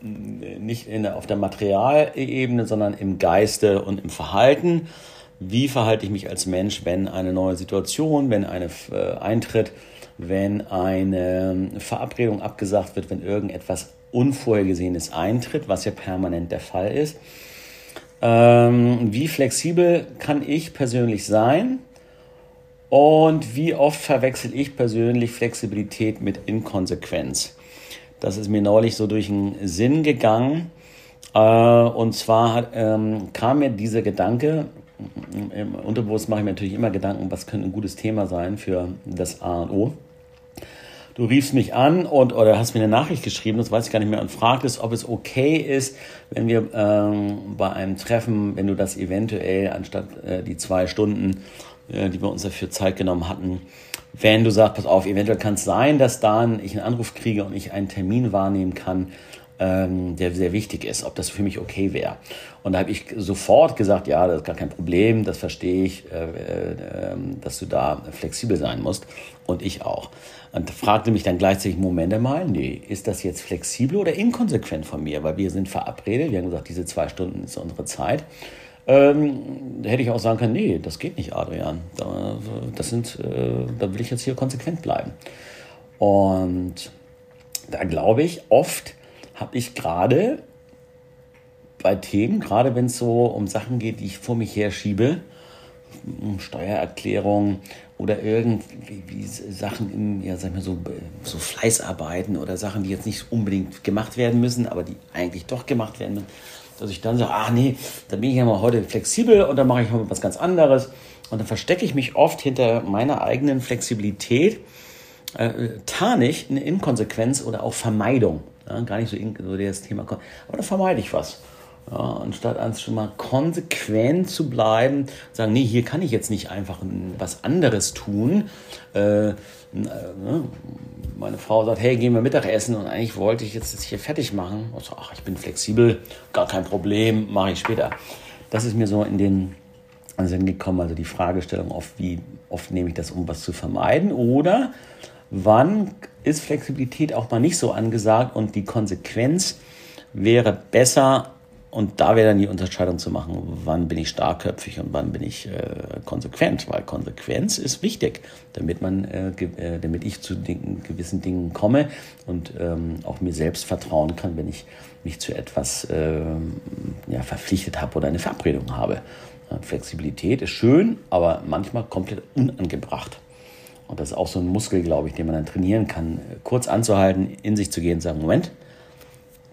Nicht in, auf der Materialebene, sondern im Geiste und im Verhalten. Wie verhalte ich mich als Mensch, wenn eine neue Situation, wenn eine äh, eintritt, wenn eine Verabredung abgesagt wird, wenn irgendetwas Unvorhergesehenes eintritt, was ja permanent der Fall ist. Ähm, wie flexibel kann ich persönlich sein? Und wie oft verwechsel ich persönlich Flexibilität mit Inkonsequenz? Das ist mir neulich so durch den Sinn gegangen. Äh, und zwar ähm, kam mir dieser Gedanke, im Unterbewusst mache ich mir natürlich immer Gedanken, was könnte ein gutes Thema sein für das A und O. Du riefst mich an und oder hast mir eine Nachricht geschrieben, das weiß ich gar nicht mehr, und fragtest, ob es okay ist, wenn wir ähm, bei einem Treffen, wenn du das eventuell anstatt äh, die zwei Stunden äh, die wir uns dafür Zeit genommen hatten. Wenn du sagst, pass auf, eventuell kann es sein, dass dann ich einen Anruf kriege und ich einen Termin wahrnehmen kann, ähm, der sehr wichtig ist, ob das für mich okay wäre. Und da habe ich sofort gesagt, ja, das ist gar kein Problem, das verstehe ich, äh, äh, dass du da flexibel sein musst und ich auch. Und fragte mich dann gleichzeitig, Moment mal, nee, ist das jetzt flexibel oder inkonsequent von mir? Weil wir sind verabredet, wir haben gesagt, diese zwei Stunden ist unsere Zeit. Ähm, hätte ich auch sagen können, nee, das geht nicht, Adrian. Das sind, äh, da will ich jetzt hier konsequent bleiben. Und da glaube ich, oft habe ich gerade bei Themen, gerade wenn es so um Sachen geht, die ich vor mich her schiebe, um Steuererklärung oder irgendwie Sachen im, ja, sag mal so, so Fleißarbeiten oder Sachen, die jetzt nicht unbedingt gemacht werden müssen, aber die eigentlich doch gemacht werden müssen dass ich dann sage, ach nee, dann bin ich ja mal heute flexibel und dann mache ich mal was ganz anderes. Und dann verstecke ich mich oft hinter meiner eigenen Flexibilität, äh, tarne ich eine Inkonsequenz oder auch Vermeidung. Ja, gar nicht so, in, so das Thema, aber da vermeide ich was. Ja, anstatt als schon mal konsequent zu bleiben, sagen, nee, hier kann ich jetzt nicht einfach was anderes tun. Äh, äh, ne? Meine Frau sagt, hey, gehen wir Mittagessen und eigentlich wollte ich jetzt das hier fertig machen. Ich so, ach, ich bin flexibel, gar kein Problem, mache ich später. Das ist mir so in den Sinn gekommen, also die Fragestellung oft, wie oft nehme ich das, um was zu vermeiden oder wann ist Flexibilität auch mal nicht so angesagt und die Konsequenz wäre besser und da wäre dann die Unterscheidung zu machen, wann bin ich starkköpfig und wann bin ich äh, konsequent, weil Konsequenz ist wichtig, damit man, äh, äh, damit ich zu den, gewissen Dingen komme und ähm, auch mir selbst vertrauen kann, wenn ich mich zu etwas ähm, ja, verpflichtet habe oder eine Verabredung habe. Flexibilität ist schön, aber manchmal komplett unangebracht. Und das ist auch so ein Muskel, glaube ich, den man dann trainieren kann, kurz anzuhalten, in sich zu gehen und sagen, Moment,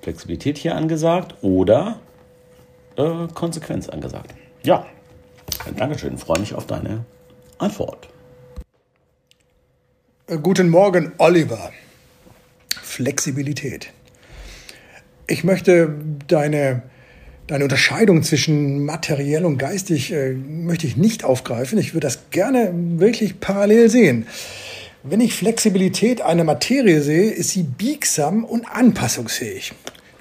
Flexibilität hier angesagt oder äh, Konsequenz angesagt. Ja, Dankeschön. Freue mich auf deine Antwort. Äh, guten Morgen, Oliver. Flexibilität. Ich möchte deine, deine Unterscheidung zwischen materiell und geistig äh, möchte ich nicht aufgreifen. Ich würde das gerne wirklich parallel sehen. Wenn ich Flexibilität einer Materie sehe, ist sie biegsam und anpassungsfähig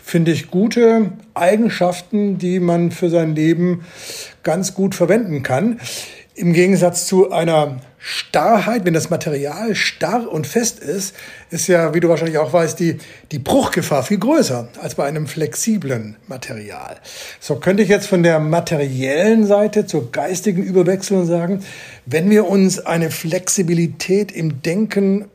finde ich, gute Eigenschaften, die man für sein Leben ganz gut verwenden kann. Im Gegensatz zu einer Starrheit, wenn das Material starr und fest ist, ist ja, wie du wahrscheinlich auch weißt, die, die Bruchgefahr viel größer als bei einem flexiblen Material. So könnte ich jetzt von der materiellen Seite zur geistigen überwechseln und sagen, wenn wir uns eine Flexibilität im Denken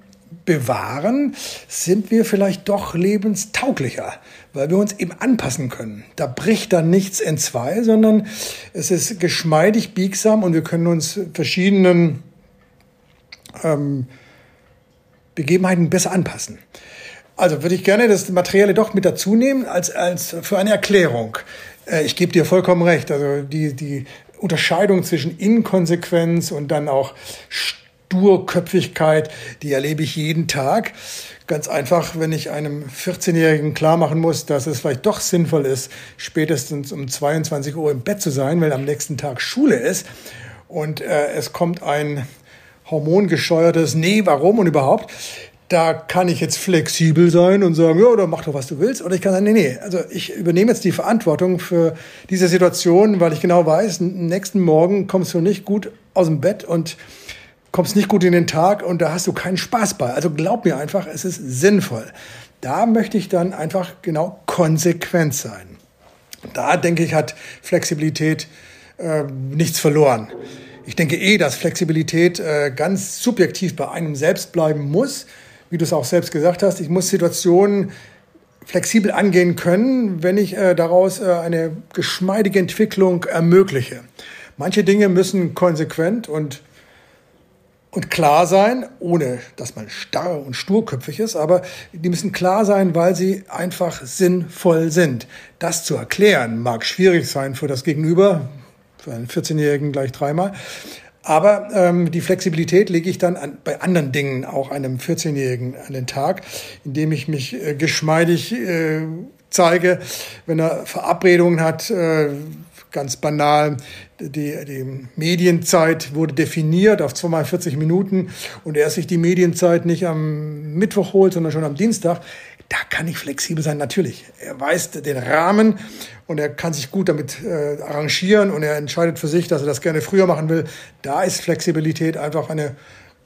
bewahren, sind wir vielleicht doch lebenstauglicher, weil wir uns eben anpassen können. Da bricht dann nichts in zwei, sondern es ist geschmeidig, biegsam und wir können uns verschiedenen ähm, Begebenheiten besser anpassen. Also würde ich gerne das Materielle doch mit dazu nehmen als, als für eine Erklärung. Äh, ich gebe dir vollkommen recht. Also die, die Unterscheidung zwischen Inkonsequenz und dann auch Sturköpfigkeit, die erlebe ich jeden Tag. Ganz einfach, wenn ich einem 14-Jährigen klar machen muss, dass es vielleicht doch sinnvoll ist, spätestens um 22 Uhr im Bett zu sein, weil am nächsten Tag Schule ist und äh, es kommt ein hormongescheuertes Nee, warum und überhaupt, da kann ich jetzt flexibel sein und sagen, ja, dann mach doch, was du willst. Oder ich kann sagen, nee, nee, also ich übernehme jetzt die Verantwortung für diese Situation, weil ich genau weiß, nächsten Morgen kommst du nicht gut aus dem Bett und kommst nicht gut in den Tag und da hast du keinen Spaß bei. Also glaub mir einfach, es ist sinnvoll. Da möchte ich dann einfach genau konsequent sein. Da denke ich, hat Flexibilität äh, nichts verloren. Ich denke eh, dass Flexibilität äh, ganz subjektiv bei einem selbst bleiben muss wie du es auch selbst gesagt hast, ich muss Situationen flexibel angehen können, wenn ich äh, daraus äh, eine geschmeidige Entwicklung ermögliche. Manche Dinge müssen konsequent und, und klar sein, ohne dass man starr und sturköpfig ist, aber die müssen klar sein, weil sie einfach sinnvoll sind. Das zu erklären mag schwierig sein für das Gegenüber, für einen 14-Jährigen gleich dreimal. Aber ähm, die Flexibilität lege ich dann an, bei anderen Dingen auch einem 14-Jährigen an den Tag, indem ich mich äh, geschmeidig äh, zeige, wenn er Verabredungen hat, äh, ganz banal, die, die Medienzeit wurde definiert auf zweimal 40 Minuten und er sich die Medienzeit nicht am Mittwoch holt, sondern schon am Dienstag, da kann ich flexibel sein, natürlich. Er weiß den Rahmen und er kann sich gut damit äh, arrangieren und er entscheidet für sich, dass er das gerne früher machen will. Da ist Flexibilität einfach eine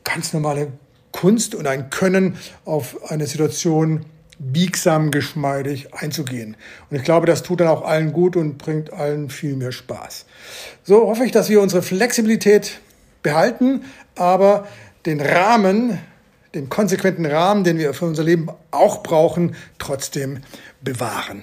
ganz normale Kunst und ein Können auf eine Situation biegsam, geschmeidig einzugehen. Und ich glaube, das tut dann auch allen gut und bringt allen viel mehr Spaß. So hoffe ich, dass wir unsere Flexibilität behalten, aber den Rahmen, den konsequenten Rahmen, den wir für unser Leben auch brauchen, trotzdem bewahren.